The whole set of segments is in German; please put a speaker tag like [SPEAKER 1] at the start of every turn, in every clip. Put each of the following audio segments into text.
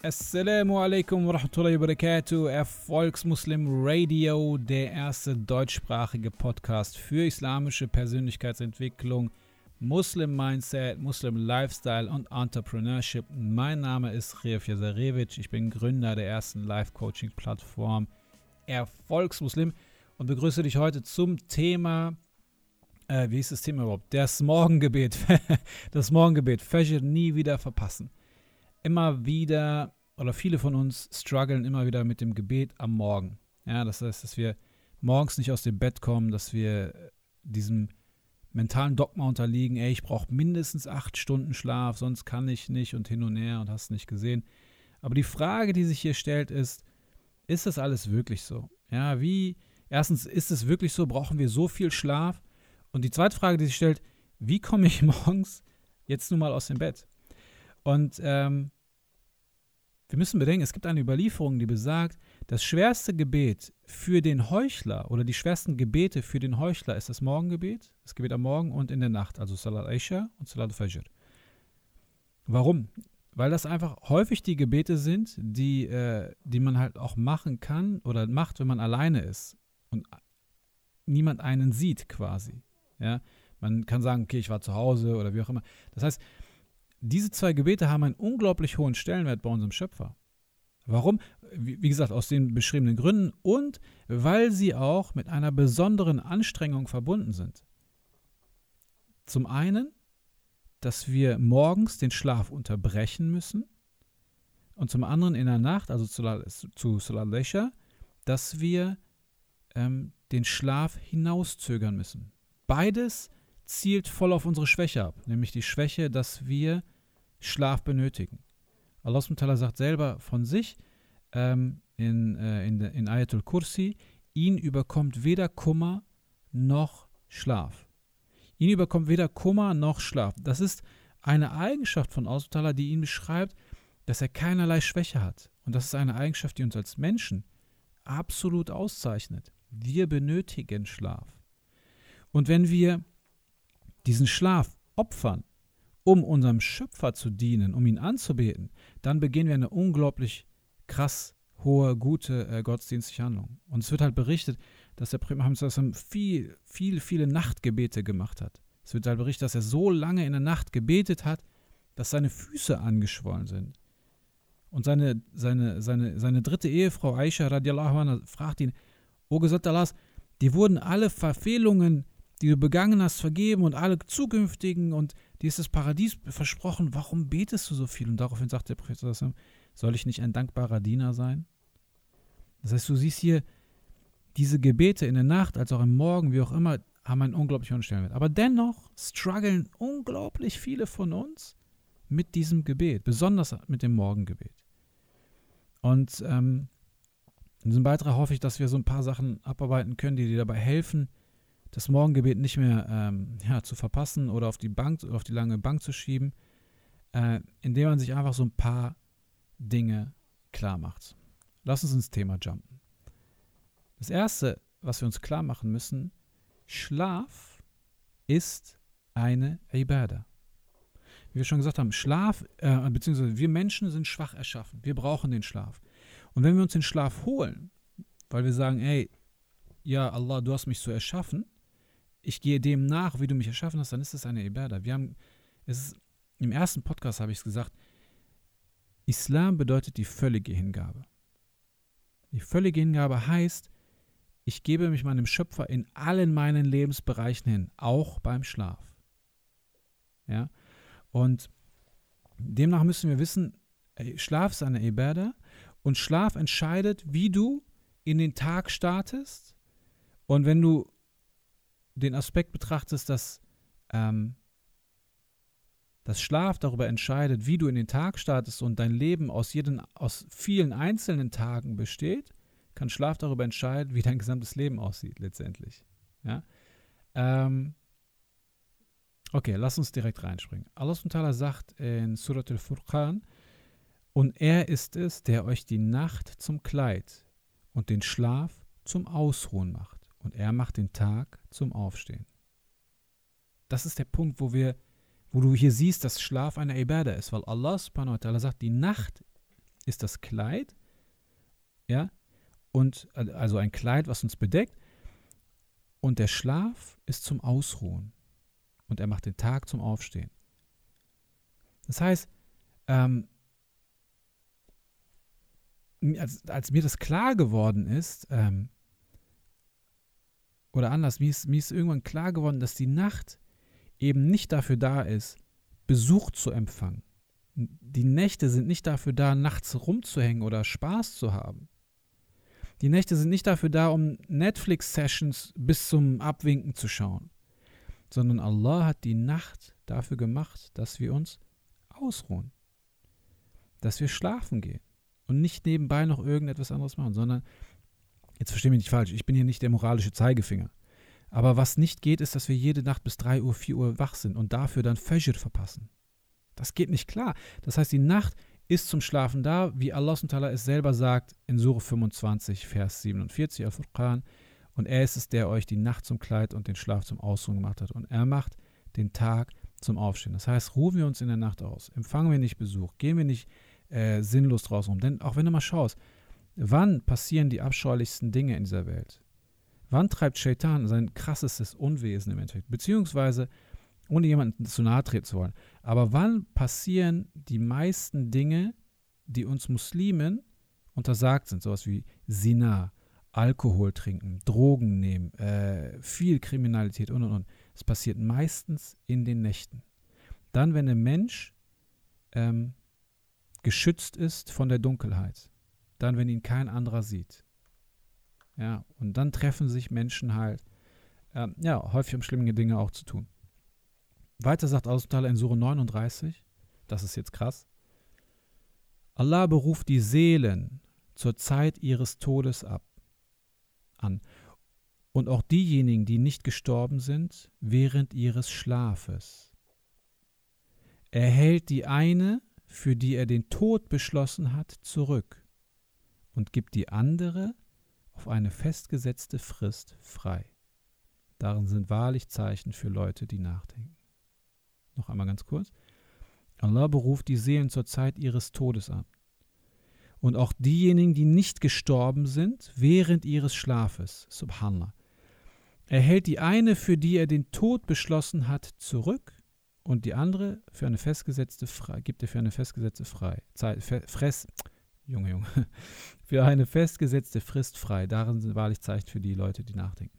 [SPEAKER 1] Assalamu alaikum wa rahmatullahi wa barakatuh. Erfolgsmuslim Radio, der erste deutschsprachige Podcast für islamische Persönlichkeitsentwicklung, Muslim Mindset, Muslim Lifestyle und Entrepreneurship. Mein Name ist Ref Jazarevic. Ich bin Gründer der ersten Live-Coaching-Plattform Erfolgsmuslim und begrüße dich heute zum Thema, äh, wie ist das Thema überhaupt? Das Morgengebet. das Morgengebet. Fajr nie wieder verpassen immer wieder, oder viele von uns strugglen immer wieder mit dem Gebet am Morgen. Ja, das heißt, dass wir morgens nicht aus dem Bett kommen, dass wir diesem mentalen Dogma unterliegen, ey, ich brauche mindestens acht Stunden Schlaf, sonst kann ich nicht und hin und her und hast nicht gesehen. Aber die Frage, die sich hier stellt, ist, ist das alles wirklich so? Ja, wie, erstens, ist es wirklich so, brauchen wir so viel Schlaf? Und die zweite Frage, die sich stellt, wie komme ich morgens jetzt nun mal aus dem Bett? Und ähm, wir müssen bedenken, es gibt eine Überlieferung, die besagt, das schwerste Gebet für den Heuchler oder die schwersten Gebete für den Heuchler ist das Morgengebet, das Gebet am Morgen und in der Nacht, also Salat Aisha und Salat Fajr. Warum? Weil das einfach häufig die Gebete sind, die, äh, die man halt auch machen kann oder macht, wenn man alleine ist und niemand einen sieht quasi. Ja? Man kann sagen, okay, ich war zu Hause oder wie auch immer. Das heißt, diese zwei Gebete haben einen unglaublich hohen Stellenwert bei unserem Schöpfer. Warum? Wie gesagt, aus den beschriebenen Gründen und weil sie auch mit einer besonderen Anstrengung verbunden sind. Zum einen, dass wir morgens den Schlaf unterbrechen müssen und zum anderen in der Nacht, also zu, Salat dass wir ähm, den Schlaf hinauszögern müssen. Beides zielt voll auf unsere Schwäche ab, nämlich die Schwäche, dass wir Schlaf benötigen. Allah sagt selber von sich ähm, in, äh, in, in Ayatul Kursi, ihn überkommt weder Kummer noch Schlaf. Ihn überkommt weder Kummer noch Schlaf. Das ist eine Eigenschaft von Allah, die ihn beschreibt, dass er keinerlei Schwäche hat. Und das ist eine Eigenschaft, die uns als Menschen absolut auszeichnet. Wir benötigen Schlaf. Und wenn wir diesen Schlaf opfern, um unserem Schöpfer zu dienen, um ihn anzubeten, dann beginnen wir eine unglaublich krass hohe, gute äh, gottesdienstliche Handlung. Und es wird halt berichtet, dass der Prophet viel, viel, viele Nachtgebete gemacht hat. Es wird halt berichtet, dass er so lange in der Nacht gebetet hat, dass seine Füße angeschwollen sind. Und seine, seine, seine, seine dritte Ehefrau Aisha radiallahu anha fragt ihn, O Gesandter Allahs, dir wurden alle Verfehlungen die du begangen hast, vergeben und alle zukünftigen und dir ist das Paradies versprochen. Warum betest du so viel? Und daraufhin sagt der Prophet, soll ich nicht ein dankbarer Diener sein? Das heißt, du siehst hier, diese Gebete in der Nacht, als auch im Morgen, wie auch immer, haben einen unglaublich hohen Stellenwert. Aber dennoch strugglen unglaublich viele von uns mit diesem Gebet, besonders mit dem Morgengebet. Und ähm, in diesem Beitrag hoffe ich, dass wir so ein paar Sachen abarbeiten können, die dir dabei helfen, das Morgengebet nicht mehr ähm, ja, zu verpassen oder auf die Bank, auf die lange Bank zu schieben, äh, indem man sich einfach so ein paar Dinge klar macht. Lass uns ins Thema jumpen. Das erste, was wir uns klar machen müssen, Schlaf ist eine Ibadah. Wie wir schon gesagt haben, Schlaf, äh, beziehungsweise wir Menschen sind schwach erschaffen. Wir brauchen den Schlaf. Und wenn wir uns den Schlaf holen, weil wir sagen, ey, ja, Allah, du hast mich so erschaffen, ich gehe dem nach, wie du mich erschaffen hast, dann ist es eine Ibadah. Wir haben, es ist, im ersten Podcast habe ich es gesagt, Islam bedeutet die völlige Hingabe. Die völlige Hingabe heißt, ich gebe mich meinem Schöpfer in allen meinen Lebensbereichen hin, auch beim Schlaf. Ja? Und demnach müssen wir wissen, Schlaf ist eine Ibadah und Schlaf entscheidet, wie du in den Tag startest. Und wenn du den Aspekt betrachtest, dass ähm, das Schlaf darüber entscheidet, wie du in den Tag startest und dein Leben aus, jeden, aus vielen einzelnen Tagen besteht, kann Schlaf darüber entscheiden, wie dein gesamtes Leben aussieht letztendlich. Ja? Ähm, okay, lass uns direkt reinspringen. Allah Ta'ala sagt in Surat al-Furqan, und er ist es, der euch die Nacht zum Kleid und den Schlaf zum Ausruhen macht und er macht den Tag zum Aufstehen. Das ist der Punkt, wo wir, wo du hier siehst, dass Schlaf eine Ibadah ist, weil Allah subhanahu wa ta'ala sagt, die Nacht ist das Kleid, ja, und also ein Kleid, was uns bedeckt, und der Schlaf ist zum Ausruhen. Und er macht den Tag zum Aufstehen. Das heißt, ähm, als, als, mir das klar geworden ist, ähm, oder anders, mir ist, mir ist irgendwann klar geworden, dass die Nacht eben nicht dafür da ist, Besuch zu empfangen. Die Nächte sind nicht dafür da, nachts rumzuhängen oder Spaß zu haben. Die Nächte sind nicht dafür da, um Netflix-Sessions bis zum Abwinken zu schauen, sondern Allah hat die Nacht dafür gemacht, dass wir uns ausruhen, dass wir schlafen gehen und nicht nebenbei noch irgendetwas anderes machen, sondern, jetzt verstehe mich nicht falsch, ich bin hier nicht der moralische Zeigefinger. Aber was nicht geht, ist, dass wir jede Nacht bis 3 Uhr, 4 Uhr wach sind und dafür dann Fajr verpassen. Das geht nicht klar. Das heißt, die Nacht ist zum Schlafen da, wie Allah es selber sagt in Surah 25, Vers 47 Al-Furqan. Und er ist es, der euch die Nacht zum Kleid und den Schlaf zum Ausruhen gemacht hat. Und er macht den Tag zum Aufstehen. Das heißt, ruhen wir uns in der Nacht aus, empfangen wir nicht Besuch, gehen wir nicht äh, sinnlos draußen rum. Denn auch wenn du mal schaust, wann passieren die abscheulichsten Dinge in dieser Welt? Wann treibt Shaitan sein krassestes Unwesen im Endeffekt? Beziehungsweise, ohne jemanden zu nahe treten zu wollen, aber wann passieren die meisten Dinge, die uns Muslimen untersagt sind? Sowas wie Sina, Alkohol trinken, Drogen nehmen, äh, viel Kriminalität und und und. Es passiert meistens in den Nächten. Dann, wenn ein Mensch ähm, geschützt ist von der Dunkelheit. Dann, wenn ihn kein anderer sieht. Ja, und dann treffen sich Menschen halt, äh, ja, häufig um schlimme Dinge auch zu tun. Weiter sagt Allah in Sure 39, das ist jetzt krass, Allah beruft die Seelen zur Zeit ihres Todes ab, an. Und auch diejenigen, die nicht gestorben sind, während ihres Schlafes. Er hält die eine für die er den Tod beschlossen hat, zurück und gibt die andere auf eine festgesetzte Frist frei. Darin sind wahrlich Zeichen für Leute, die nachdenken. Noch einmal ganz kurz. Allah beruft die Seelen zur Zeit ihres Todes an. Und auch diejenigen, die nicht gestorben sind, während ihres Schlafes. Subhanallah. Er hält die eine, für die er den Tod beschlossen hat, zurück und die andere für eine festgesetzte frei, gibt er für eine festgesetzte frei, Zeit, Fress, Junge, Junge, für eine festgesetzte Frist frei. Darin sind wahrlich Zeichen für die Leute, die nachdenken.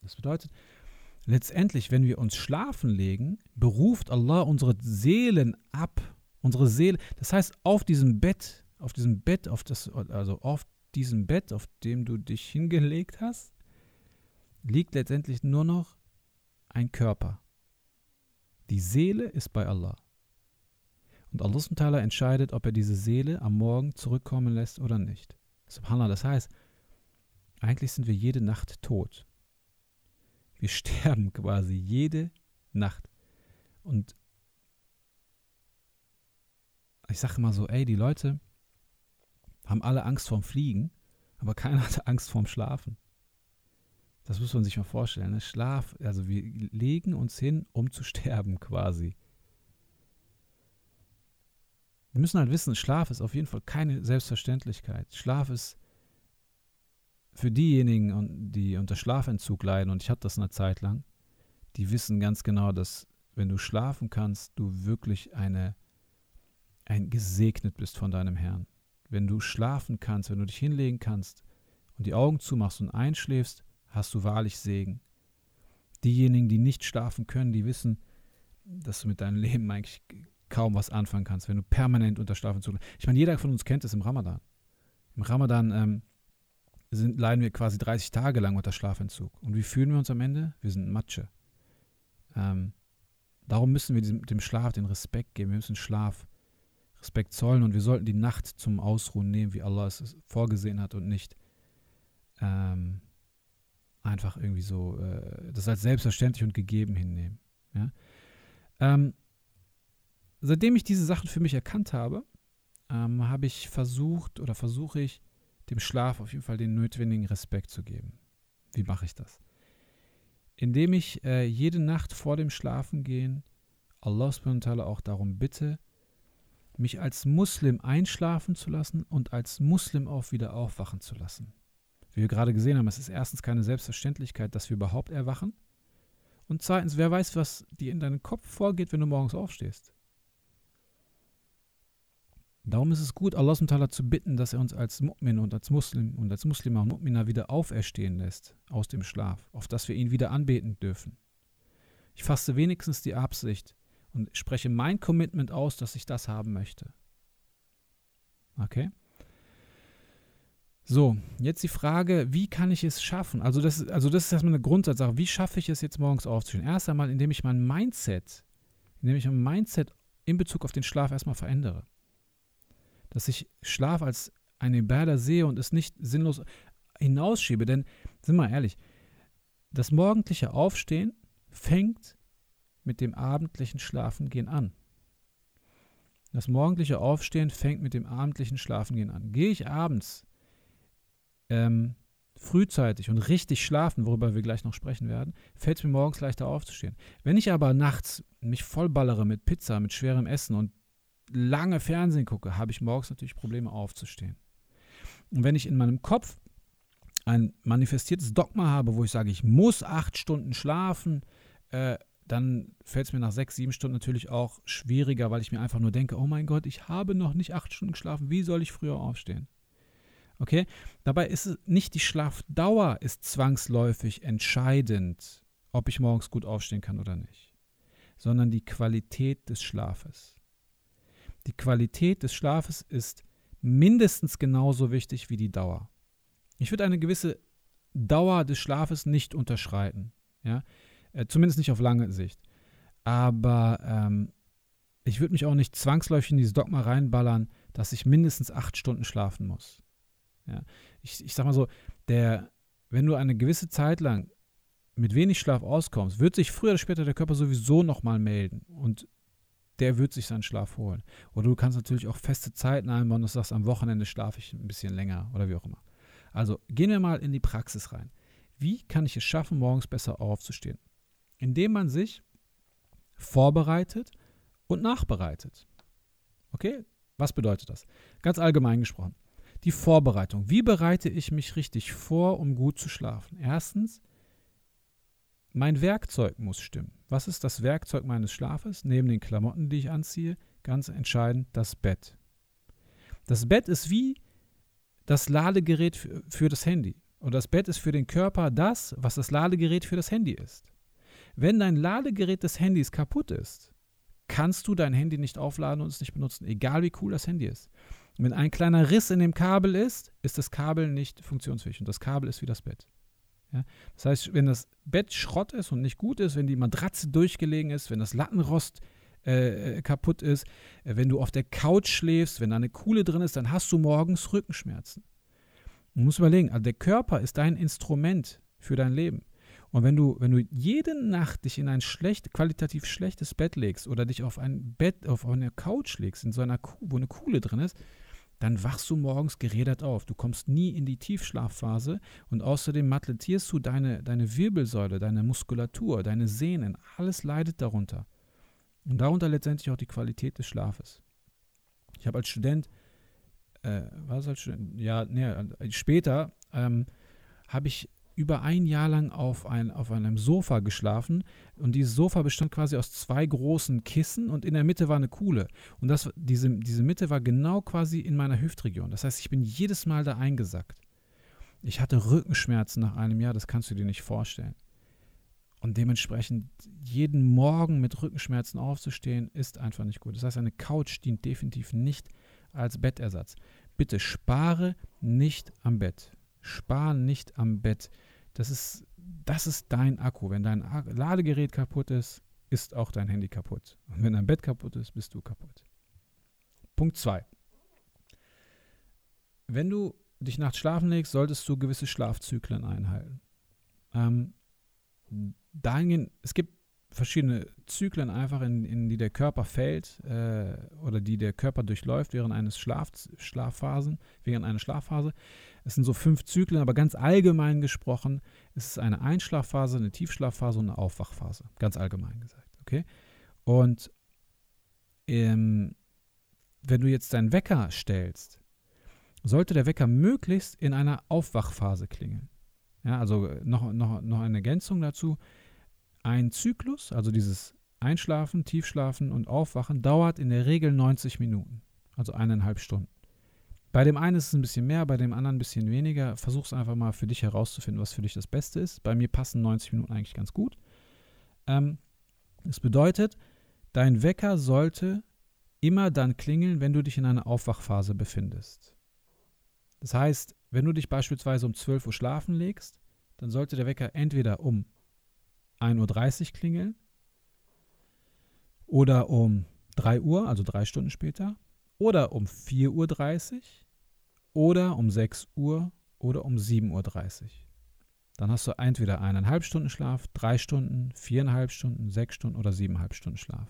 [SPEAKER 1] Das bedeutet, letztendlich, wenn wir uns schlafen legen, beruft Allah unsere Seelen ab. Unsere Seele, das heißt, auf diesem Bett, auf diesem Bett, auf das, also auf diesem Bett, auf dem du dich hingelegt hast, liegt letztendlich nur noch ein Körper. Die Seele ist bei Allah. Und Allah entscheidet, ob er diese Seele am Morgen zurückkommen lässt oder nicht. Subhanallah, das heißt, eigentlich sind wir jede Nacht tot. Wir sterben quasi jede Nacht. Und ich sage mal so, ey, die Leute haben alle Angst vorm Fliegen, aber keiner hat Angst vorm Schlafen. Das muss man sich mal vorstellen. Ne? Schlaf, also wir legen uns hin, um zu sterben quasi. Wir müssen halt wissen, Schlaf ist auf jeden Fall keine Selbstverständlichkeit. Schlaf ist für diejenigen, die unter Schlafentzug leiden, und ich hatte das eine Zeit lang, die wissen ganz genau, dass wenn du schlafen kannst, du wirklich eine, ein gesegnet bist von deinem Herrn. Wenn du schlafen kannst, wenn du dich hinlegen kannst und die Augen zumachst und einschläfst, hast du wahrlich Segen. Diejenigen, die nicht schlafen können, die wissen, dass du mit deinem Leben eigentlich kaum was anfangen kannst, wenn du permanent unter Schlafentzug. Ich meine, jeder von uns kennt es im Ramadan. Im Ramadan ähm, sind, leiden wir quasi 30 Tage lang unter Schlafentzug. Und wie fühlen wir uns am Ende? Wir sind Matsche. Ähm, darum müssen wir diesem, dem Schlaf den Respekt geben. Wir müssen Schlaf Respekt zollen und wir sollten die Nacht zum Ausruhen nehmen, wie Allah es vorgesehen hat und nicht ähm, einfach irgendwie so äh, das als selbstverständlich und gegeben hinnehmen. Ja? Ähm, seitdem ich diese Sachen für mich erkannt habe, ähm, habe ich versucht oder versuche ich, dem Schlaf auf jeden Fall den notwendigen Respekt zu geben. Wie mache ich das? Indem ich äh, jede Nacht vor dem Schlafengehen Allah auch darum bitte, mich als Muslim einschlafen zu lassen und als Muslim auch wieder aufwachen zu lassen. Wie wir gerade gesehen haben, es ist erstens keine Selbstverständlichkeit, dass wir überhaupt erwachen. Und zweitens, wer weiß, was dir in deinem Kopf vorgeht, wenn du morgens aufstehst. Darum ist es gut, Allah zu bitten, dass er uns als Mu'min und als Muslim und als Muslima und Mu'mina wieder auferstehen lässt aus dem Schlaf, auf dass wir ihn wieder anbeten dürfen. Ich fasse wenigstens die Absicht und spreche mein Commitment aus, dass ich das haben möchte. Okay? So, jetzt die Frage, wie kann ich es schaffen? Also das, also das ist erstmal eine Grundsatzsache. Wie schaffe ich es jetzt morgens aufzustehen? Erst einmal, indem ich mein Mindset, indem ich mein Mindset in Bezug auf den Schlaf erstmal verändere. Dass ich Schlaf als eine Bärder sehe und es nicht sinnlos hinausschiebe. Denn, sind wir ehrlich, das morgendliche Aufstehen fängt mit dem abendlichen Schlafengehen an. Das morgendliche Aufstehen fängt mit dem abendlichen Schlafengehen an. Gehe ich abends ähm, frühzeitig und richtig schlafen, worüber wir gleich noch sprechen werden, fällt es mir morgens leichter aufzustehen. Wenn ich aber nachts mich vollballere mit Pizza, mit schwerem Essen und lange Fernsehen gucke, habe ich morgens natürlich Probleme aufzustehen. Und wenn ich in meinem Kopf ein manifestiertes Dogma habe, wo ich sage, ich muss acht Stunden schlafen, äh, dann fällt es mir nach sechs, sieben Stunden natürlich auch schwieriger, weil ich mir einfach nur denke, oh mein Gott, ich habe noch nicht acht Stunden geschlafen, wie soll ich früher aufstehen? Okay? Dabei ist es nicht die Schlafdauer ist zwangsläufig entscheidend, ob ich morgens gut aufstehen kann oder nicht, sondern die Qualität des Schlafes. Die Qualität des Schlafes ist mindestens genauso wichtig wie die Dauer. Ich würde eine gewisse Dauer des Schlafes nicht unterschreiten, ja, äh, zumindest nicht auf lange Sicht. Aber ähm, ich würde mich auch nicht zwangsläufig in dieses Dogma reinballern, dass ich mindestens acht Stunden schlafen muss. Ja. Ich, ich sag mal so, der, wenn du eine gewisse Zeit lang mit wenig Schlaf auskommst, wird sich früher oder später der Körper sowieso nochmal melden und der wird sich seinen Schlaf holen. Oder du kannst natürlich auch feste Zeiten einbauen, dass du sagst, am Wochenende schlafe ich ein bisschen länger oder wie auch immer. Also gehen wir mal in die Praxis rein. Wie kann ich es schaffen, morgens besser aufzustehen? Indem man sich vorbereitet und nachbereitet. Okay? Was bedeutet das? Ganz allgemein gesprochen die Vorbereitung. Wie bereite ich mich richtig vor, um gut zu schlafen? Erstens, mein Werkzeug muss stimmen. Was ist das Werkzeug meines Schlafes? Neben den Klamotten, die ich anziehe, ganz entscheidend das Bett. Das Bett ist wie das Ladegerät für, das Handy. Und das Bett ist für den Körper das, was das Ladegerät für das Handy ist. Wenn dein Ladegerät des Handys kaputt ist, kannst du dein Handy nicht aufladen und es nicht benutzen, egal wie cool das Handy ist. Wenn ein kleiner Riss in dem Kabel ist, ist das Kabel nicht funktionsfähig und das Kabel ist wie das Bett. Ja? Das heißt, wenn das Bett Schrott ist und nicht gut ist, wenn die Matratze durchgelegen ist, wenn das Lattenrost äh, äh, kaputt ist, äh, wenn du auf der Couch schläfst, wenn da eine Kuhle drin ist, dann hast du morgens Rückenschmerzen. Du musst überlegen, also der Körper ist dein Instrument für dein Leben. Und wenn du, wenn du jede Nacht dich in ein schlecht, qualitativ schlechtes Bett legst oder dich auf ein Bett, auf eine Couch legst, in so einer Kuh, wo eine Kuhle drin ist, dann wachst du morgens gerädert auf. Du kommst nie in die Tiefschlafphase und außerdem malträtierst du deine, deine Wirbelsäule, deine Muskulatur, deine Sehnen. Alles leidet darunter. Und darunter letztendlich auch die Qualität des Schlafes. Ich habe als Student, äh, was als Student? Ja, nee, später ähm, habe ich über ein Jahr lang auf, ein, auf einem Sofa geschlafen und dieses Sofa bestand quasi aus zwei großen Kissen und in der Mitte war eine Kuhle. Und das, diese, diese Mitte war genau quasi in meiner Hüftregion. Das heißt, ich bin jedes Mal da eingesackt. Ich hatte Rückenschmerzen nach einem Jahr, das kannst du dir nicht vorstellen. Und dementsprechend jeden Morgen mit Rückenschmerzen aufzustehen, ist einfach nicht gut. Das heißt, eine Couch dient definitiv nicht als Bettersatz. Bitte spare nicht am Bett. Spar nicht am Bett. Das ist, das ist dein Akku. Wenn dein Ladegerät kaputt ist, ist auch dein Handy kaputt. Und wenn dein Bett kaputt ist, bist du kaputt. Punkt 2. Wenn du dich nachts schlafen legst, solltest du gewisse Schlafzyklen einhalten. Ähm, dahingehend, es gibt verschiedene Zyklen einfach, in, in die der Körper fällt äh, oder die der Körper durchläuft während eines Schlaf, Schlafphasen, während einer Schlafphase. Es sind so fünf Zyklen, aber ganz allgemein gesprochen ist es eine Einschlafphase, eine Tiefschlafphase und eine Aufwachphase. Ganz allgemein gesagt. Okay? Und ähm, wenn du jetzt deinen Wecker stellst, sollte der Wecker möglichst in einer Aufwachphase klingeln. Ja, also noch, noch, noch eine Ergänzung dazu. Ein Zyklus, also dieses Einschlafen, Tiefschlafen und Aufwachen, dauert in der Regel 90 Minuten, also eineinhalb Stunden. Bei dem einen ist es ein bisschen mehr, bei dem anderen ein bisschen weniger. Versuch es einfach mal für dich herauszufinden, was für dich das Beste ist. Bei mir passen 90 Minuten eigentlich ganz gut. Ähm, das bedeutet, dein Wecker sollte immer dann klingeln, wenn du dich in einer Aufwachphase befindest. Das heißt, wenn du dich beispielsweise um 12 Uhr schlafen legst, dann sollte der Wecker entweder um 1.30 Uhr klingeln oder um 3 Uhr, also drei Stunden später, oder um 4.30 Uhr oder um 6 Uhr oder um 7.30 Uhr. Dann hast du entweder eineinhalb Stunden Schlaf, drei Stunden, viereinhalb Stunden, sechs Stunden oder siebeneinhalb Stunden Schlaf.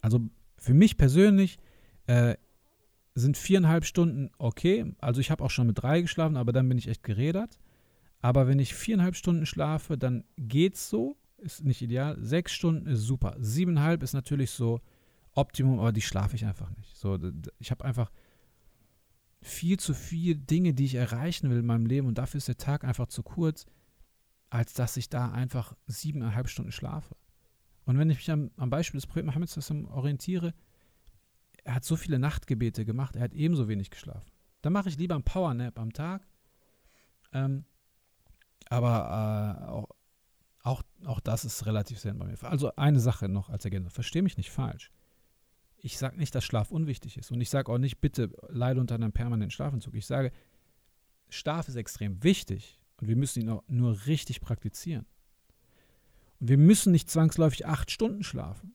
[SPEAKER 1] Also für mich persönlich äh, sind viereinhalb Stunden okay. Also ich habe auch schon mit drei geschlafen, aber dann bin ich echt gerädert. Aber wenn ich viereinhalb Stunden schlafe, dann geht's so. Ist nicht ideal. Sechs Stunden ist super. Siebeneinhalb ist natürlich so Optimum, aber die schlafe ich einfach nicht. So, ich habe einfach viel zu viele Dinge, die ich erreichen will in meinem Leben und dafür ist der Tag einfach zu kurz, als dass ich da einfach siebeneinhalb Stunden schlafe. Und wenn ich mich am, am Beispiel des Propheten Mohammeds orientiere, er hat so viele Nachtgebete gemacht, er hat ebenso wenig geschlafen. Dann mache ich lieber einen Powernap am Tag. Ähm, aber äh, auch, auch, auch das ist relativ selten bei mir. Also eine Sache noch als Ergänzung. Verstehe mich nicht falsch. Ich sage nicht, dass Schlaf unwichtig ist. Und ich sage auch nicht, bitte leide unter einem permanenten Schlafentzug. Ich sage, Schlaf ist extrem wichtig und wir müssen ihn auch nur richtig praktizieren. Und wir müssen nicht zwangsläufig acht Stunden schlafen.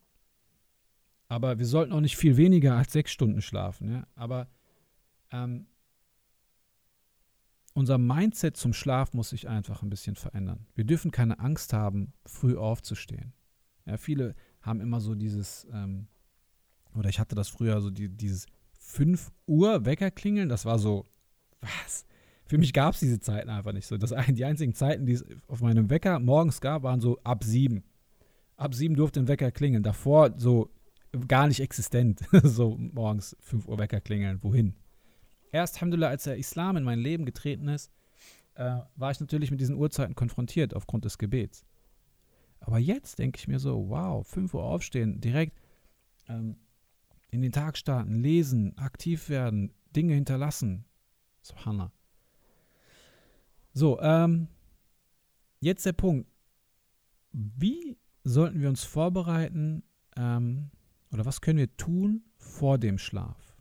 [SPEAKER 1] Aber wir sollten auch nicht viel weniger als sechs Stunden schlafen. Ja? Aber ähm, unser Mindset zum Schlaf muss sich einfach ein bisschen verändern. Wir dürfen keine Angst haben, früh aufzustehen. Ja, viele haben immer so dieses, ähm, oder ich hatte das früher so die, dieses 5 Uhr Weckerklingeln, das war so, was? Für mich gab es diese Zeiten einfach nicht so. Das, die einzigen Zeiten, die es auf meinem Wecker morgens gab, waren so ab 7. Ab 7 durfte ein Wecker klingeln. Davor so gar nicht existent. so morgens 5 Uhr Wecker klingeln. Wohin? Erst, Alhamdulillah, als der Islam in mein Leben getreten ist, äh, war ich natürlich mit diesen Uhrzeiten konfrontiert aufgrund des Gebets. Aber jetzt denke ich mir so, wow, 5 Uhr aufstehen, direkt ähm, in den Tag starten, lesen, aktiv werden, Dinge hinterlassen. Subhanallah. So, ähm, jetzt der Punkt. Wie sollten wir uns vorbereiten ähm, oder was können wir tun vor dem Schlaf?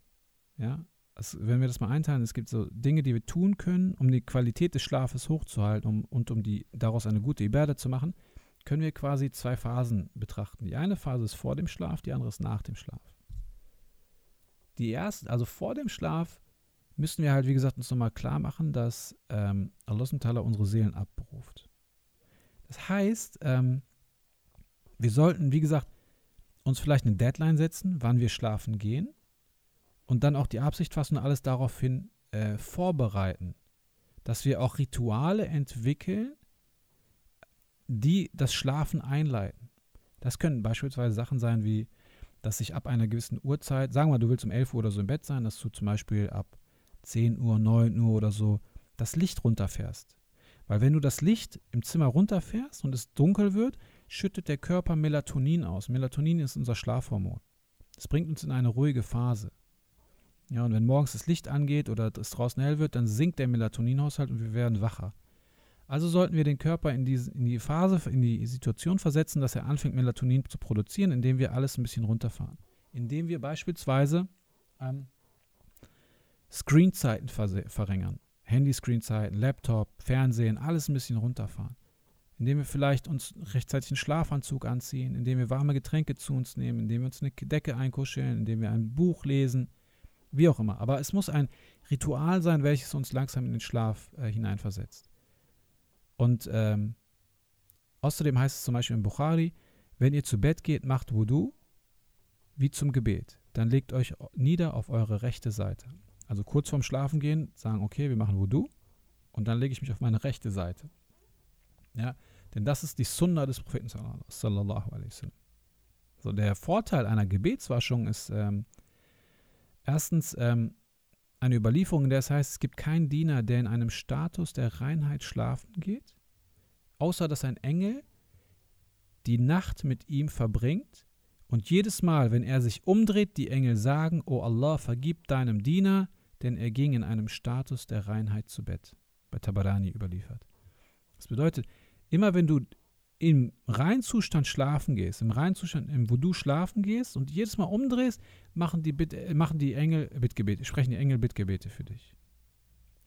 [SPEAKER 1] Ja, also wenn wir das mal einteilen, es gibt so Dinge, die wir tun können, um die Qualität des Schlafes hochzuhalten um, und um die, daraus eine gute Iberde zu machen, können wir quasi zwei Phasen betrachten. Die eine Phase ist vor dem Schlaf, die andere ist nach dem Schlaf. Die erste, also vor dem Schlaf, müssen wir halt, wie gesagt, uns nochmal klar machen, dass ähm, Allah unsere Seelen abberuft. Das heißt, ähm, wir sollten, wie gesagt, uns vielleicht eine Deadline setzen, wann wir schlafen gehen und dann auch die Absicht fassen und alles daraufhin äh, vorbereiten, dass wir auch Rituale entwickeln, die das Schlafen einleiten. Das können beispielsweise Sachen sein wie, dass ich ab einer gewissen Uhrzeit, sagen wir mal, du willst um 11 Uhr oder so im Bett sein, dass du zum Beispiel ab 10 Uhr, 9 Uhr oder so das Licht runterfährst. Weil wenn du das Licht im Zimmer runterfährst und es dunkel wird, schüttet der Körper Melatonin aus. Melatonin ist unser Schlafhormon. Das bringt uns in eine ruhige Phase. Ja, und wenn morgens das Licht angeht oder es draußen hell wird, dann sinkt der Melatoninhaushalt und wir werden wacher. Also sollten wir den Körper in die, in die Phase, in die Situation versetzen, dass er anfängt, Melatonin zu produzieren, indem wir alles ein bisschen runterfahren. Indem wir beispielsweise ähm, Screenzeiten verringern. Handy-Screenzeiten, Laptop, Fernsehen, alles ein bisschen runterfahren indem wir vielleicht uns rechtzeitig einen Schlafanzug anziehen, indem wir warme Getränke zu uns nehmen, indem wir uns eine Decke einkuscheln, indem wir ein Buch lesen, wie auch immer. Aber es muss ein Ritual sein, welches uns langsam in den Schlaf äh, hineinversetzt. Und ähm, außerdem heißt es zum Beispiel im Bukhari, wenn ihr zu Bett geht, macht Wudu wie zum Gebet. Dann legt euch nieder auf eure rechte Seite. Also kurz vorm Schlafengehen sagen, okay, wir machen Wudu und dann lege ich mich auf meine rechte Seite. Ja, denn das ist die Sunna des Propheten sallallahu alaihi wasallam. So, der Vorteil einer Gebetswaschung ist, ähm, erstens ähm, eine Überlieferung, in der es heißt, es gibt keinen Diener, der in einem Status der Reinheit schlafen geht, außer dass ein Engel die Nacht mit ihm verbringt und jedes Mal, wenn er sich umdreht, die Engel sagen, O Allah, vergib deinem Diener, denn er ging in einem Status der Reinheit zu Bett. Bei Tabarani überliefert. Das bedeutet, immer wenn du im Reinzustand schlafen gehst, im Reinzustand, im wo du schlafen gehst und jedes Mal umdrehst, machen die, Bitt, äh, machen die Engel Bittgebete, sprechen die Engel Bittgebete für dich.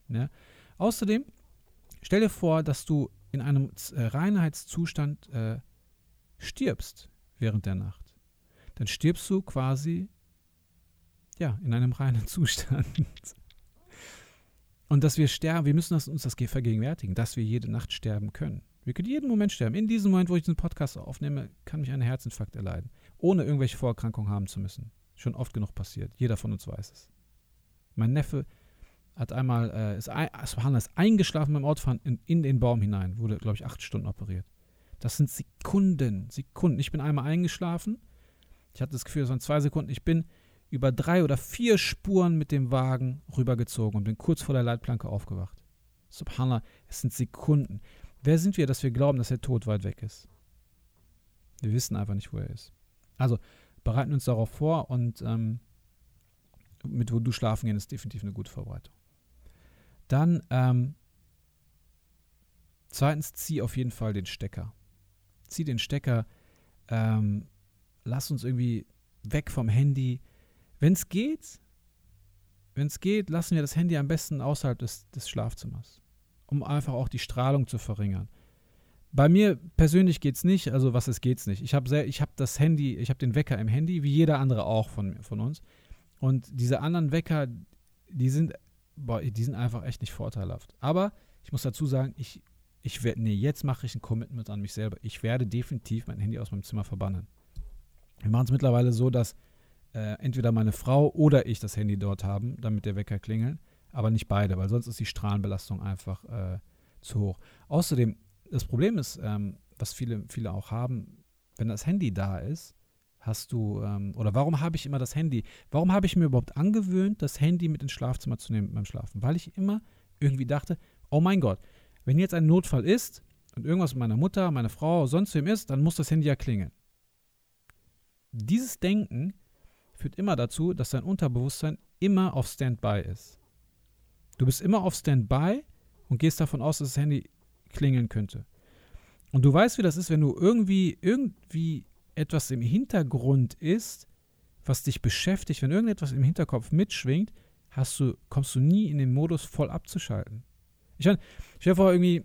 [SPEAKER 1] Ne? Außerdem, stell dir vor, dass du in einem äh, Reinheitszustand äh, stirbst während der Nacht. Dann stirbst du quasi ja, in einem reinen Zustand. Und dass wir sterben, wir müssen uns das vergegenwärtigen, dass wir jede Nacht sterben können. Wir können jeden Moment sterben. In diesem Moment, wo ich diesen Podcast aufnehme, kann mich ein Herzinfarkt erleiden, ohne irgendwelche Vorerkrankungen haben zu müssen. Schon oft genug passiert. Jeder von uns weiß es. Mein Neffe hat einmal, äh, ist, ist eingeschlafen beim Autofahren in, in den Baum hinein, wurde, glaube ich, acht Stunden operiert. Das sind Sekunden, Sekunden. Ich bin einmal eingeschlafen. Ich hatte das Gefühl, es waren zwei Sekunden. Ich bin über drei oder vier Spuren mit dem Wagen rübergezogen und bin kurz vor der Leitplanke aufgewacht. Subhanallah, es sind Sekunden. Wer sind wir, dass wir glauben, dass der Tod weit weg ist? Wir wissen einfach nicht, wo er ist. Also bereiten uns darauf vor und ähm, mit wo du schlafen gehen ist definitiv eine gute Vorbereitung. Dann ähm, zweitens zieh auf jeden Fall den Stecker. Zieh den Stecker. Ähm, lass uns irgendwie weg vom Handy. Wenn es geht, wenn es geht, lassen wir das Handy am besten außerhalb des, des Schlafzimmers um einfach auch die Strahlung zu verringern. Bei mir persönlich geht es nicht, also was ist geht's nicht. Ich habe hab das Handy, ich habe den Wecker im Handy, wie jeder andere auch von, von uns. Und diese anderen Wecker, die sind, boah, die sind einfach echt nicht vorteilhaft. Aber ich muss dazu sagen, ich, ich werde, nee, jetzt mache ich ein Commitment an mich selber. Ich werde definitiv mein Handy aus meinem Zimmer verbannen. Wir machen es mittlerweile so, dass äh, entweder meine Frau oder ich das Handy dort haben, damit der Wecker klingelt aber nicht beide, weil sonst ist die Strahlenbelastung einfach äh, zu hoch. Außerdem, das Problem ist, ähm, was viele, viele auch haben, wenn das Handy da ist, hast du, ähm, oder warum habe ich immer das Handy? Warum habe ich mir überhaupt angewöhnt, das Handy mit ins Schlafzimmer zu nehmen beim Schlafen? Weil ich immer irgendwie dachte, oh mein Gott, wenn jetzt ein Notfall ist und irgendwas mit meiner Mutter, meiner Frau, sonst wem ist, dann muss das Handy ja klingeln. Dieses Denken führt immer dazu, dass dein Unterbewusstsein immer auf Standby ist. Du bist immer auf Standby und gehst davon aus, dass das Handy klingeln könnte. Und du weißt, wie das ist, wenn du irgendwie, irgendwie etwas im Hintergrund ist, was dich beschäftigt, wenn irgendetwas im Hinterkopf mitschwingt, hast du, kommst du nie in den Modus voll abzuschalten. Ich meine, stell dir vor, irgendwie,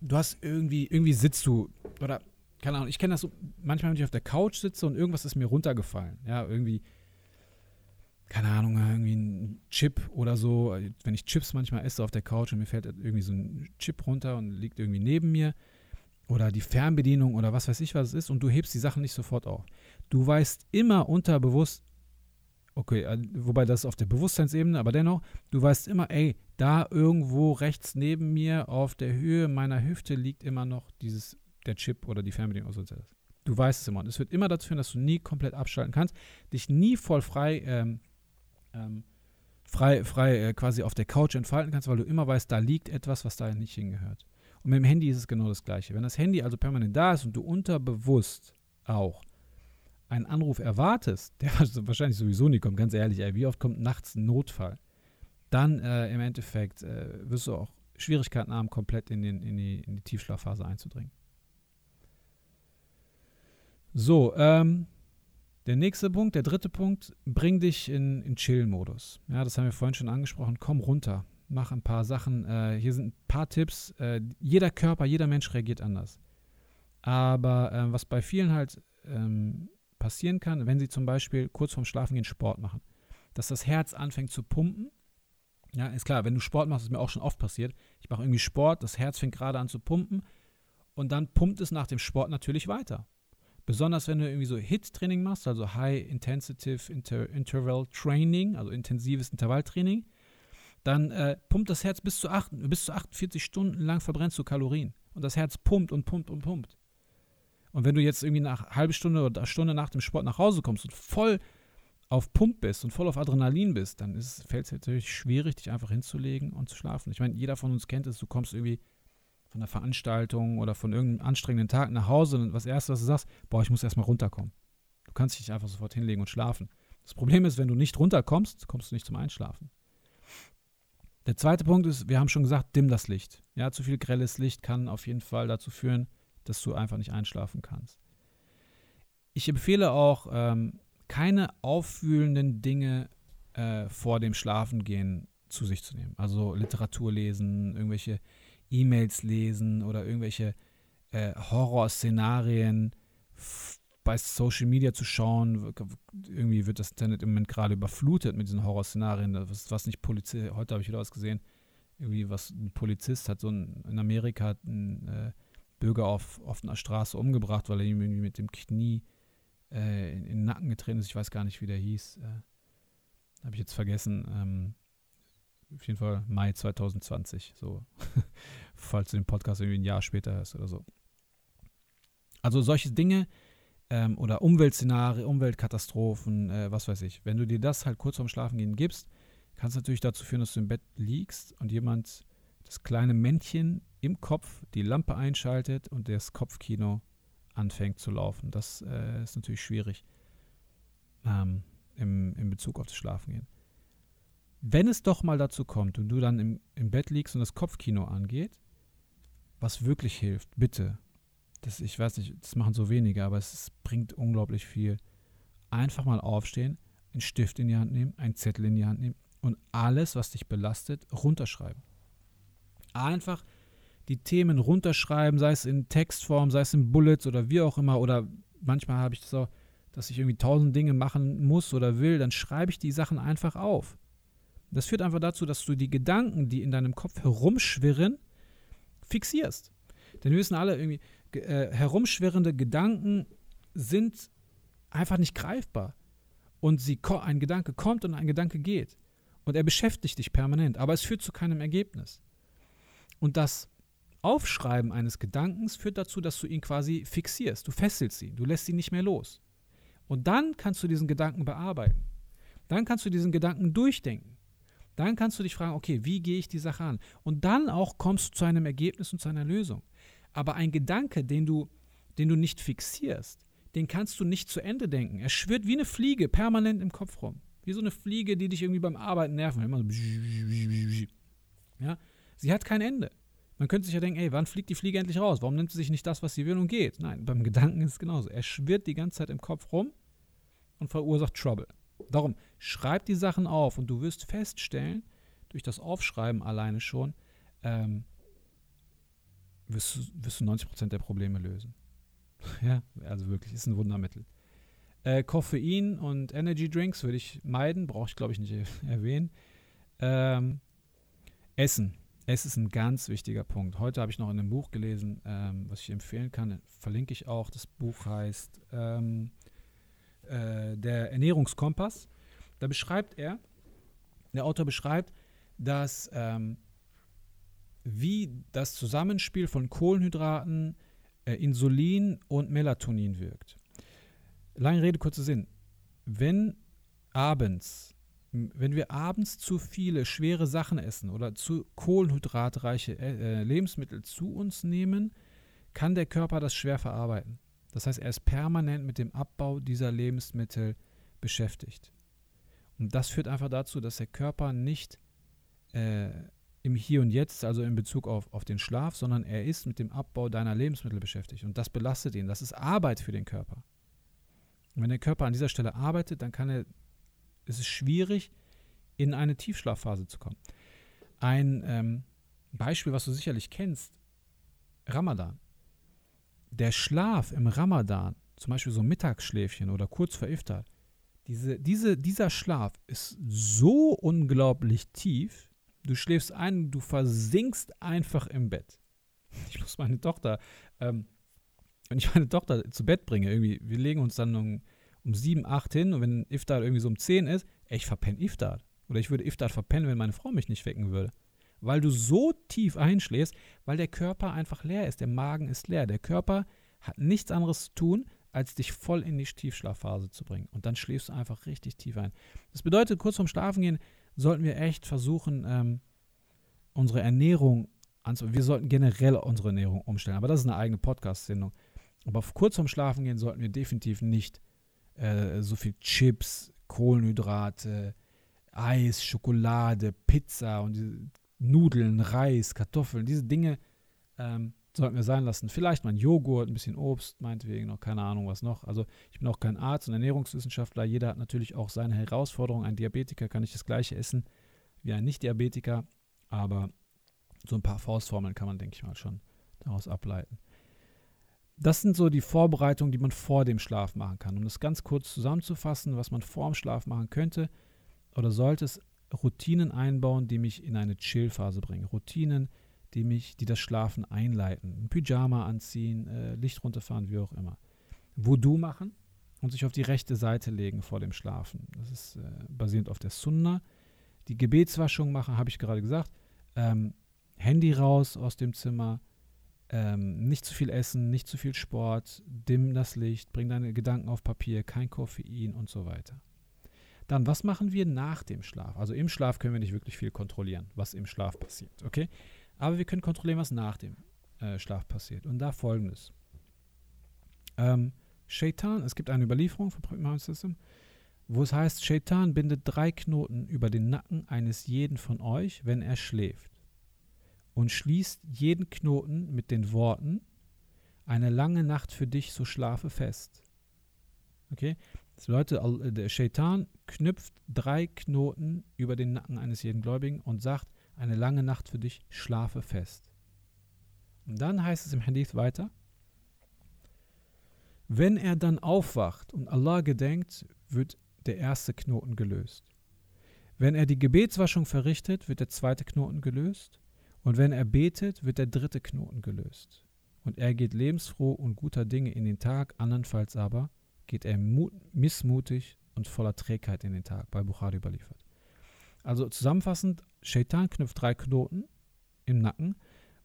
[SPEAKER 1] du hast irgendwie, irgendwie sitzt du, oder, keine Ahnung, ich kenne das so, manchmal, wenn ich auf der Couch sitze und irgendwas ist mir runtergefallen. Ja, irgendwie, keine Ahnung, irgendwie ein Chip oder so. Wenn ich Chips manchmal esse auf der Couch und mir fällt irgendwie so ein Chip runter und liegt irgendwie neben mir. Oder die Fernbedienung oder was weiß ich, was es ist. Und du hebst die Sachen nicht sofort auf. Du weißt immer unterbewusst, okay, äh, wobei das auf der Bewusstseinsebene, aber dennoch, du weißt immer, ey, da irgendwo rechts neben mir auf der Höhe meiner Hüfte liegt immer noch dieses, der Chip oder die Fernbedienung oder so. Du weißt es immer. Und es wird immer dazu führen, dass du nie komplett abschalten kannst, dich nie voll frei ähm, ähm, frei, frei äh, quasi auf der Couch entfalten kannst, weil du immer weißt, da liegt etwas, was da nicht hingehört. Und mit dem Handy ist es genau das Gleiche. Wenn das Handy also permanent da ist und du unterbewusst auch einen Anruf erwartest, der wahrscheinlich sowieso nie kommt, ganz ehrlich, ey, wie oft kommt nachts ein Notfall, dann äh, im Endeffekt äh, wirst du auch Schwierigkeiten haben, komplett in, den, in, die, in die Tiefschlafphase einzudringen. So, ähm, der nächste Punkt, der dritte Punkt, bring dich in, in Chill-Modus. Ja, das haben wir vorhin schon angesprochen. Komm runter, mach ein paar Sachen. Äh, hier sind ein paar Tipps. Äh, jeder Körper, jeder Mensch reagiert anders. Aber äh, was bei vielen halt ähm, passieren kann, wenn sie zum Beispiel kurz vorm Schlafengehen Sport machen, dass das Herz anfängt zu pumpen. Ja, ist klar, wenn du Sport machst, ist mir auch schon oft passiert. Ich mache irgendwie Sport, das Herz fängt gerade an zu pumpen und dann pumpt es nach dem Sport natürlich weiter. Besonders wenn du irgendwie so HIT-Training machst, also High Intensive Inter Interval Training, also intensives Intervalltraining, dann äh, pumpt das Herz bis zu, 8, bis zu 48 Stunden lang verbrennst du Kalorien. Und das Herz pumpt und pumpt und pumpt. Und wenn du jetzt irgendwie nach halbe Stunde oder Stunde nach dem Sport nach Hause kommst und voll auf Pump bist und voll auf Adrenalin bist, dann fällt es natürlich schwierig, dich einfach hinzulegen und zu schlafen. Ich meine, jeder von uns kennt es, du kommst irgendwie von einer Veranstaltung oder von irgendeinem anstrengenden Tag nach Hause und was erste, was du sagst, boah, ich muss erstmal runterkommen. Du kannst dich nicht einfach sofort hinlegen und schlafen. Das Problem ist, wenn du nicht runterkommst, kommst du nicht zum Einschlafen. Der zweite Punkt ist, wir haben schon gesagt, dimm das Licht. Ja, zu viel grelles Licht kann auf jeden Fall dazu führen, dass du einfach nicht einschlafen kannst. Ich empfehle auch, ähm, keine aufwühlenden Dinge äh, vor dem Schlafengehen zu sich zu nehmen. Also Literatur lesen, irgendwelche E-Mails lesen oder irgendwelche äh, Horrorszenarien bei Social Media zu schauen. Irgendwie wird das Internet im Moment gerade überflutet mit diesen Horrorszenarien. Was, was nicht Polizist, heute habe ich wieder was gesehen, irgendwie was ein Polizist hat so ein, in Amerika hat ein äh, Bürger auf, einer Straße umgebracht, weil er ihm irgendwie mit dem Knie äh, in, in, den Nacken getreten ist. Ich weiß gar nicht, wie der hieß. Äh, habe ich jetzt vergessen. Ähm, auf jeden Fall Mai 2020, so, falls du den Podcast irgendwie ein Jahr später hörst oder so. Also solche Dinge ähm, oder Umweltszenarien, Umweltkatastrophen, äh, was weiß ich. Wenn du dir das halt kurz vorm Schlafengehen gibst, kann es natürlich dazu führen, dass du im Bett liegst und jemand das kleine Männchen im Kopf die Lampe einschaltet und das Kopfkino anfängt zu laufen. Das äh, ist natürlich schwierig ähm, im, in Bezug auf das Schlafengehen. Wenn es doch mal dazu kommt und du dann im, im Bett liegst und das Kopfkino angeht, was wirklich hilft, bitte, das, ich weiß nicht, das machen so wenige, aber es, es bringt unglaublich viel. Einfach mal aufstehen, einen Stift in die Hand nehmen, einen Zettel in die Hand nehmen und alles, was dich belastet, runterschreiben. Einfach die Themen runterschreiben, sei es in Textform, sei es in Bullets oder wie auch immer. Oder manchmal habe ich das auch, dass ich irgendwie tausend Dinge machen muss oder will, dann schreibe ich die Sachen einfach auf. Das führt einfach dazu, dass du die Gedanken, die in deinem Kopf herumschwirren, fixierst. Denn wir wissen alle irgendwie, äh, herumschwirrende Gedanken sind einfach nicht greifbar. Und sie, ein Gedanke kommt und ein Gedanke geht. Und er beschäftigt dich permanent, aber es führt zu keinem Ergebnis. Und das Aufschreiben eines Gedankens führt dazu, dass du ihn quasi fixierst. Du fesselst ihn, du lässt ihn nicht mehr los. Und dann kannst du diesen Gedanken bearbeiten. Dann kannst du diesen Gedanken durchdenken. Dann kannst du dich fragen, okay, wie gehe ich die Sache an? Und dann auch kommst du zu einem Ergebnis und zu einer Lösung. Aber ein Gedanke, den du, den du nicht fixierst, den kannst du nicht zu Ende denken. Er schwirrt wie eine Fliege permanent im Kopf rum. Wie so eine Fliege, die dich irgendwie beim Arbeiten nerven. Immer so ja? Sie hat kein Ende. Man könnte sich ja denken, ey, wann fliegt die Fliege endlich raus? Warum nimmt sie sich nicht das, was sie will und geht? Nein, beim Gedanken ist es genauso. Er schwirrt die ganze Zeit im Kopf rum und verursacht Trouble. Darum, schreib die Sachen auf und du wirst feststellen, durch das Aufschreiben alleine schon, ähm, wirst, du, wirst du 90% der Probleme lösen. ja, also wirklich, ist ein Wundermittel. Äh, Koffein und Energy Drinks würde ich meiden, brauche ich glaube ich nicht erwähnen. Ähm, Essen es ist ein ganz wichtiger Punkt. Heute habe ich noch in einem Buch gelesen, ähm, was ich empfehlen kann, verlinke ich auch. Das Buch heißt ähm, äh, Der Ernährungskompass. Da beschreibt er, der Autor beschreibt, dass ähm, wie das Zusammenspiel von Kohlenhydraten, äh, Insulin und Melatonin wirkt. Lange Rede, kurzer Sinn. Wenn abends wenn wir abends zu viele schwere Sachen essen oder zu kohlenhydratreiche äh, äh, Lebensmittel zu uns nehmen, kann der Körper das schwer verarbeiten. Das heißt, er ist permanent mit dem Abbau dieser Lebensmittel beschäftigt. Und das führt einfach dazu, dass der Körper nicht äh, im Hier und Jetzt, also in Bezug auf, auf den Schlaf, sondern er ist mit dem Abbau deiner Lebensmittel beschäftigt. Und das belastet ihn. Das ist Arbeit für den Körper. Und wenn der Körper an dieser Stelle arbeitet, dann kann er es ist schwierig, in eine Tiefschlafphase zu kommen. Ein ähm, Beispiel, was du sicherlich kennst, Ramadan. Der Schlaf im Ramadan, zum Beispiel so Mittagsschläfchen oder kurz vor Iftar, diese, diese, dieser Schlaf ist so unglaublich tief, du schläfst ein, du versinkst einfach im Bett. Ich muss meine Tochter, ähm, wenn ich meine Tochter zu Bett bringe, irgendwie, wir legen uns dann um um 7, 8 hin und wenn Iftar irgendwie so um 10 ist, ey, ich verpenne Iftar. Oder ich würde Iftar verpennen, wenn meine Frau mich nicht wecken würde. Weil du so tief einschläfst, weil der Körper einfach leer ist. Der Magen ist leer. Der Körper hat nichts anderes zu tun, als dich voll in die Tiefschlafphase zu bringen. Und dann schläfst du einfach richtig tief ein. Das bedeutet, kurz vorm Schlafengehen sollten wir echt versuchen, ähm, unsere Ernährung anzunehmen. Wir sollten generell unsere Ernährung umstellen. Aber das ist eine eigene Podcast-Sendung. Aber kurz vorm Schlafengehen sollten wir definitiv nicht äh, so viel Chips, Kohlenhydrate, Eis, Schokolade, Pizza und Nudeln, Reis, Kartoffeln, diese Dinge ähm, sollten wir sein lassen. Vielleicht mal ein Joghurt, ein bisschen Obst, meinetwegen noch, keine Ahnung was noch. Also ich bin auch kein Arzt und Ernährungswissenschaftler. Jeder hat natürlich auch seine Herausforderungen. Ein Diabetiker kann nicht das gleiche essen wie ein Nicht-Diabetiker, aber so ein paar Faustformeln kann man, denke ich mal, schon daraus ableiten. Das sind so die Vorbereitungen, die man vor dem Schlaf machen kann. Um das ganz kurz zusammenzufassen, was man vor dem Schlaf machen könnte oder sollte es Routinen einbauen, die mich in eine Chill-Phase bringen. Routinen, die mich, die das Schlafen einleiten. Ein Pyjama anziehen, äh, Licht runterfahren, wie auch immer. Wudu machen und sich auf die rechte Seite legen vor dem Schlafen. Das ist äh, basierend auf der Sunna. Die Gebetswaschung machen, habe ich gerade gesagt. Ähm, Handy raus aus dem Zimmer. Ähm, nicht zu viel essen, nicht zu viel Sport, dimm das Licht, bring deine Gedanken auf Papier, kein Koffein und so weiter. Dann, was machen wir nach dem Schlaf? Also im Schlaf können wir nicht wirklich viel kontrollieren, was im Schlaf passiert, okay? Aber wir können kontrollieren, was nach dem äh, Schlaf passiert. Und da folgendes. Ähm, Shaitan, es gibt eine Überlieferung von Prophet System, wo es heißt, Shaitan bindet drei Knoten über den Nacken eines jeden von euch, wenn er schläft. Und schließt jeden Knoten mit den Worten, eine lange Nacht für dich, so schlafe fest. Okay? Bedeutet, der Shaitan knüpft drei Knoten über den Nacken eines jeden Gläubigen und sagt, eine lange Nacht für dich, schlafe fest. Und dann heißt es im Hadith weiter, wenn er dann aufwacht und Allah gedenkt, wird der erste Knoten gelöst. Wenn er die Gebetswaschung verrichtet, wird der zweite Knoten gelöst. Und wenn er betet, wird der dritte Knoten gelöst. Und er geht lebensfroh und guter Dinge in den Tag, andernfalls aber geht er missmutig und voller Trägheit in den Tag, bei Bukhari überliefert. Also zusammenfassend, Shaitan knüpft drei Knoten im Nacken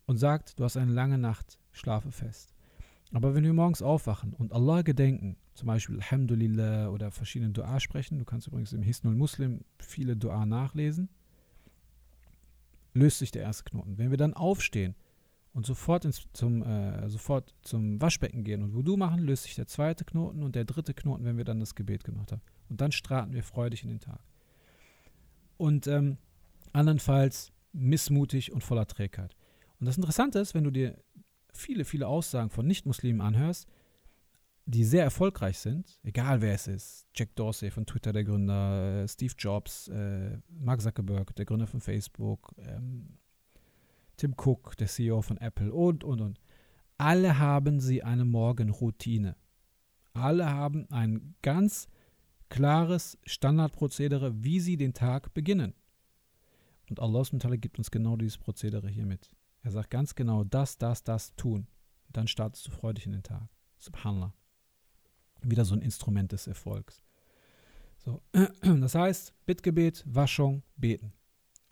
[SPEAKER 1] und sagt, du hast eine lange Nacht, schlafe fest. Aber wenn wir morgens aufwachen und Allah gedenken, zum Beispiel Alhamdulillah oder verschiedene Dua sprechen, du kannst übrigens im Hisnul Muslim viele Dua nachlesen, löst sich der erste Knoten. Wenn wir dann aufstehen und sofort, ins, zum, äh, sofort zum Waschbecken gehen und Wudu machen, löst sich der zweite Knoten und der dritte Knoten, wenn wir dann das Gebet gemacht haben. Und dann straten wir freudig in den Tag und ähm, andernfalls missmutig und voller Trägheit. Und das Interessante ist, wenn du dir viele, viele Aussagen von Nichtmuslimen anhörst, die sehr erfolgreich sind, egal wer es ist, Jack Dorsey von Twitter, der Gründer, äh, Steve Jobs, äh, Mark Zuckerberg, der Gründer von Facebook, ähm, Tim Cook, der CEO von Apple und, und, und. Alle haben sie eine Morgenroutine. Alle haben ein ganz klares Standardprozedere, wie sie den Tag beginnen. Und Allah gibt uns genau dieses Prozedere hier mit. Er sagt ganz genau, das, das, das tun. Und dann startest du freudig in den Tag. Subhanallah. Wieder so ein Instrument des Erfolgs. So. Das heißt, Bittgebet, Waschung, Beten.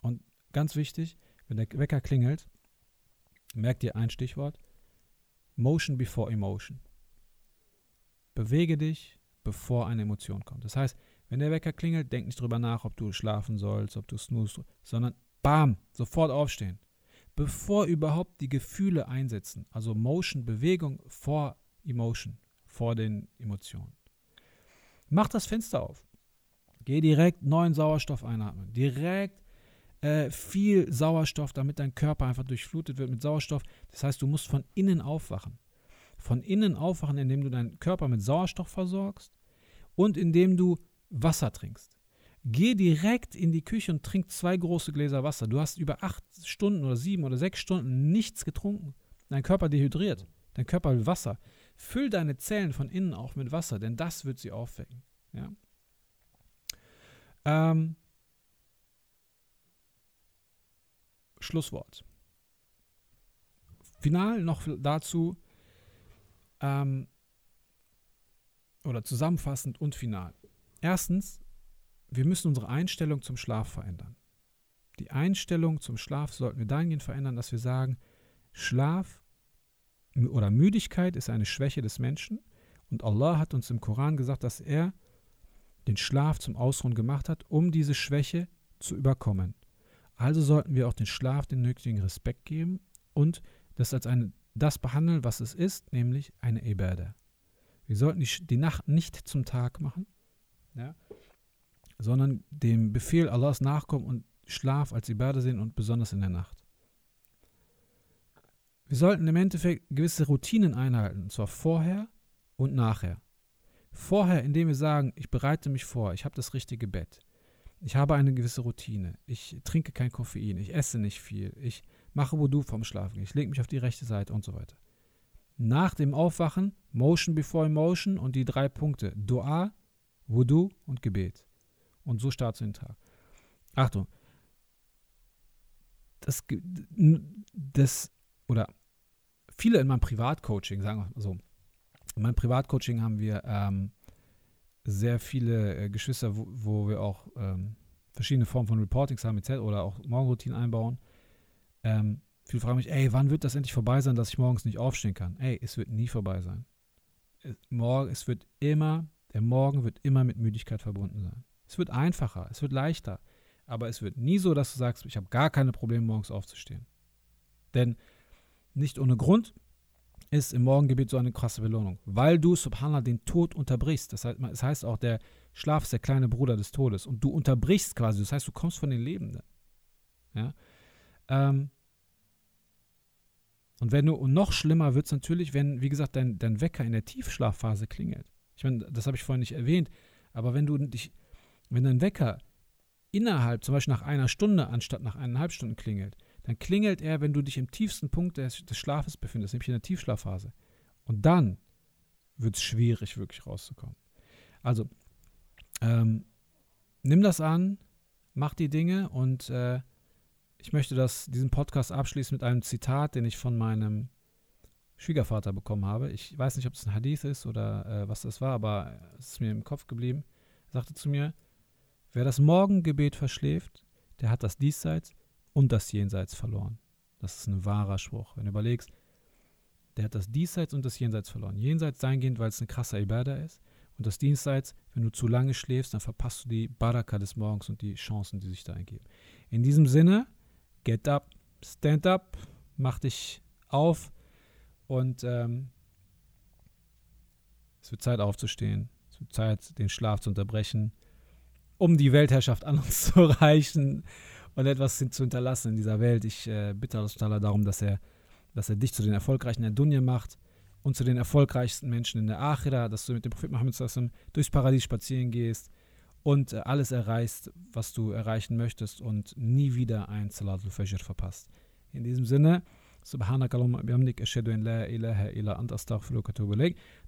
[SPEAKER 1] Und ganz wichtig, wenn der Wecker klingelt, merkt ihr ein Stichwort: Motion before Emotion. Bewege dich, bevor eine Emotion kommt. Das heißt, wenn der Wecker klingelt, denk nicht drüber nach, ob du schlafen sollst, ob du snoost, sondern bam, sofort aufstehen. Bevor überhaupt die Gefühle einsetzen, also Motion, Bewegung vor Emotion, vor den Emotionen. Mach das Fenster auf. Geh direkt neuen Sauerstoff einatmen. Direkt äh, viel Sauerstoff, damit dein Körper einfach durchflutet wird mit Sauerstoff. Das heißt, du musst von innen aufwachen von innen aufwachen, indem du deinen Körper mit Sauerstoff versorgst und indem du Wasser trinkst. Geh direkt in die Küche und trink zwei große Gläser Wasser. Du hast über acht Stunden oder sieben oder sechs Stunden nichts getrunken. Dein Körper dehydriert. Dein Körper will Wasser. Füll deine Zellen von innen auch mit Wasser, denn das wird sie aufwecken. Ja? Ähm, Schlusswort. Final noch dazu, ähm, oder zusammenfassend und final. Erstens, wir müssen unsere Einstellung zum Schlaf verändern. Die Einstellung zum Schlaf sollten wir dahingehend verändern, dass wir sagen, Schlaf oder Müdigkeit ist eine Schwäche des Menschen Und Allah hat uns im Koran gesagt, dass er den Schlaf zum Ausruhen gemacht hat, um diese Schwäche zu überkommen. Also sollten wir auch den Schlaf den nötigen Respekt geben und das als eine, das behandeln, was es ist, nämlich eine Ibadah. Wir sollten die, die Nacht nicht zum Tag machen, ja, sondern dem Befehl Allahs nachkommen und Schlaf als Ibadah sehen und besonders in der Nacht. Wir sollten im Endeffekt gewisse Routinen einhalten, und zwar vorher und nachher. Vorher, indem wir sagen, ich bereite mich vor, ich habe das richtige Bett, ich habe eine gewisse Routine, ich trinke kein Koffein, ich esse nicht viel, ich mache Wudu vom Schlafen, ich lege mich auf die rechte Seite und so weiter. Nach dem Aufwachen, Motion before Emotion und die drei Punkte, Dua, Wudu und Gebet. Und so startest du den Tag. Achtung, das, das oder viele in meinem Privatcoaching, sagen wir so, in meinem Privatcoaching haben wir ähm, sehr viele äh, Geschwister, wo, wo, wir auch ähm, verschiedene Formen von Reportings haben etc. oder auch Morgenroutinen einbauen. Ähm, viele fragen mich, ey, wann wird das endlich vorbei sein, dass ich morgens nicht aufstehen kann? Ey, es wird nie vorbei sein. Es, morgen, es wird immer, der Morgen wird immer mit Müdigkeit verbunden sein. Es wird einfacher, es wird leichter. Aber es wird nie so, dass du sagst, ich habe gar keine Probleme, morgens aufzustehen. Denn nicht ohne Grund ist im Morgengebet so eine krasse Belohnung, weil du, Subhanallah, den Tod unterbrichst. Das heißt, das heißt auch, der Schlaf ist der kleine Bruder des Todes und du unterbrichst quasi, das heißt, du kommst von den Lebenden. Ja? Ähm, und wenn du, und noch schlimmer wird es natürlich, wenn, wie gesagt, dein, dein Wecker in der Tiefschlafphase klingelt. Ich meine, das habe ich vorhin nicht erwähnt, aber wenn du dich, wenn dein Wecker innerhalb, zum Beispiel nach einer Stunde anstatt nach eineinhalb Stunden klingelt, dann klingelt er, wenn du dich im tiefsten Punkt des, des Schlafes befindest, nämlich in der Tiefschlafphase. Und dann wird es schwierig, wirklich rauszukommen. Also, ähm, nimm das an, mach die Dinge und äh, ich möchte das, diesen Podcast abschließen mit einem Zitat, den ich von meinem Schwiegervater bekommen habe. Ich weiß nicht, ob es ein Hadith ist oder äh, was das war, aber es ist mir im Kopf geblieben. Er sagte zu mir, wer das Morgengebet verschläft, der hat das Diesseits und das Jenseits verloren. Das ist ein wahrer Spruch. Wenn du überlegst, der hat das Diesseits und das Jenseits verloren. Jenseits dahingehend, weil es eine krasse Ibadah ist. Und das Diesseits, wenn du zu lange schläfst, dann verpasst du die Baraka des Morgens und die Chancen, die sich da ergeben. In diesem Sinne, get up, stand up, mach dich auf und ähm, es wird Zeit aufzustehen. Es wird Zeit, den Schlaf zu unterbrechen, um die Weltherrschaft an uns zu reichen und etwas zu hinterlassen in dieser Welt. Ich äh, bitte Allah darum, dass er, dass er dich zu den Erfolgreichen der Dunya macht und zu den erfolgreichsten Menschen in der Akhira, dass du mit dem Prophet Muhammad durchs Paradies spazieren gehst und äh, alles erreichst, was du erreichen möchtest und nie wieder ein Salatul Fajr verpasst. In diesem Sinne, Subhanak Allahumma bihamdik, ashadu in la ilaha illa ant astaghfiruka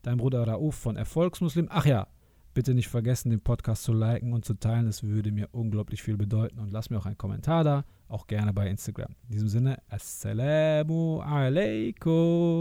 [SPEAKER 1] Dein Bruder Rauf von Erfolgsmuslim. Ach ja, Bitte nicht vergessen, den Podcast zu liken und zu teilen. Es würde mir unglaublich viel bedeuten. Und lass mir auch einen Kommentar da, auch gerne bei Instagram. In diesem Sinne, Assalamu alaikum.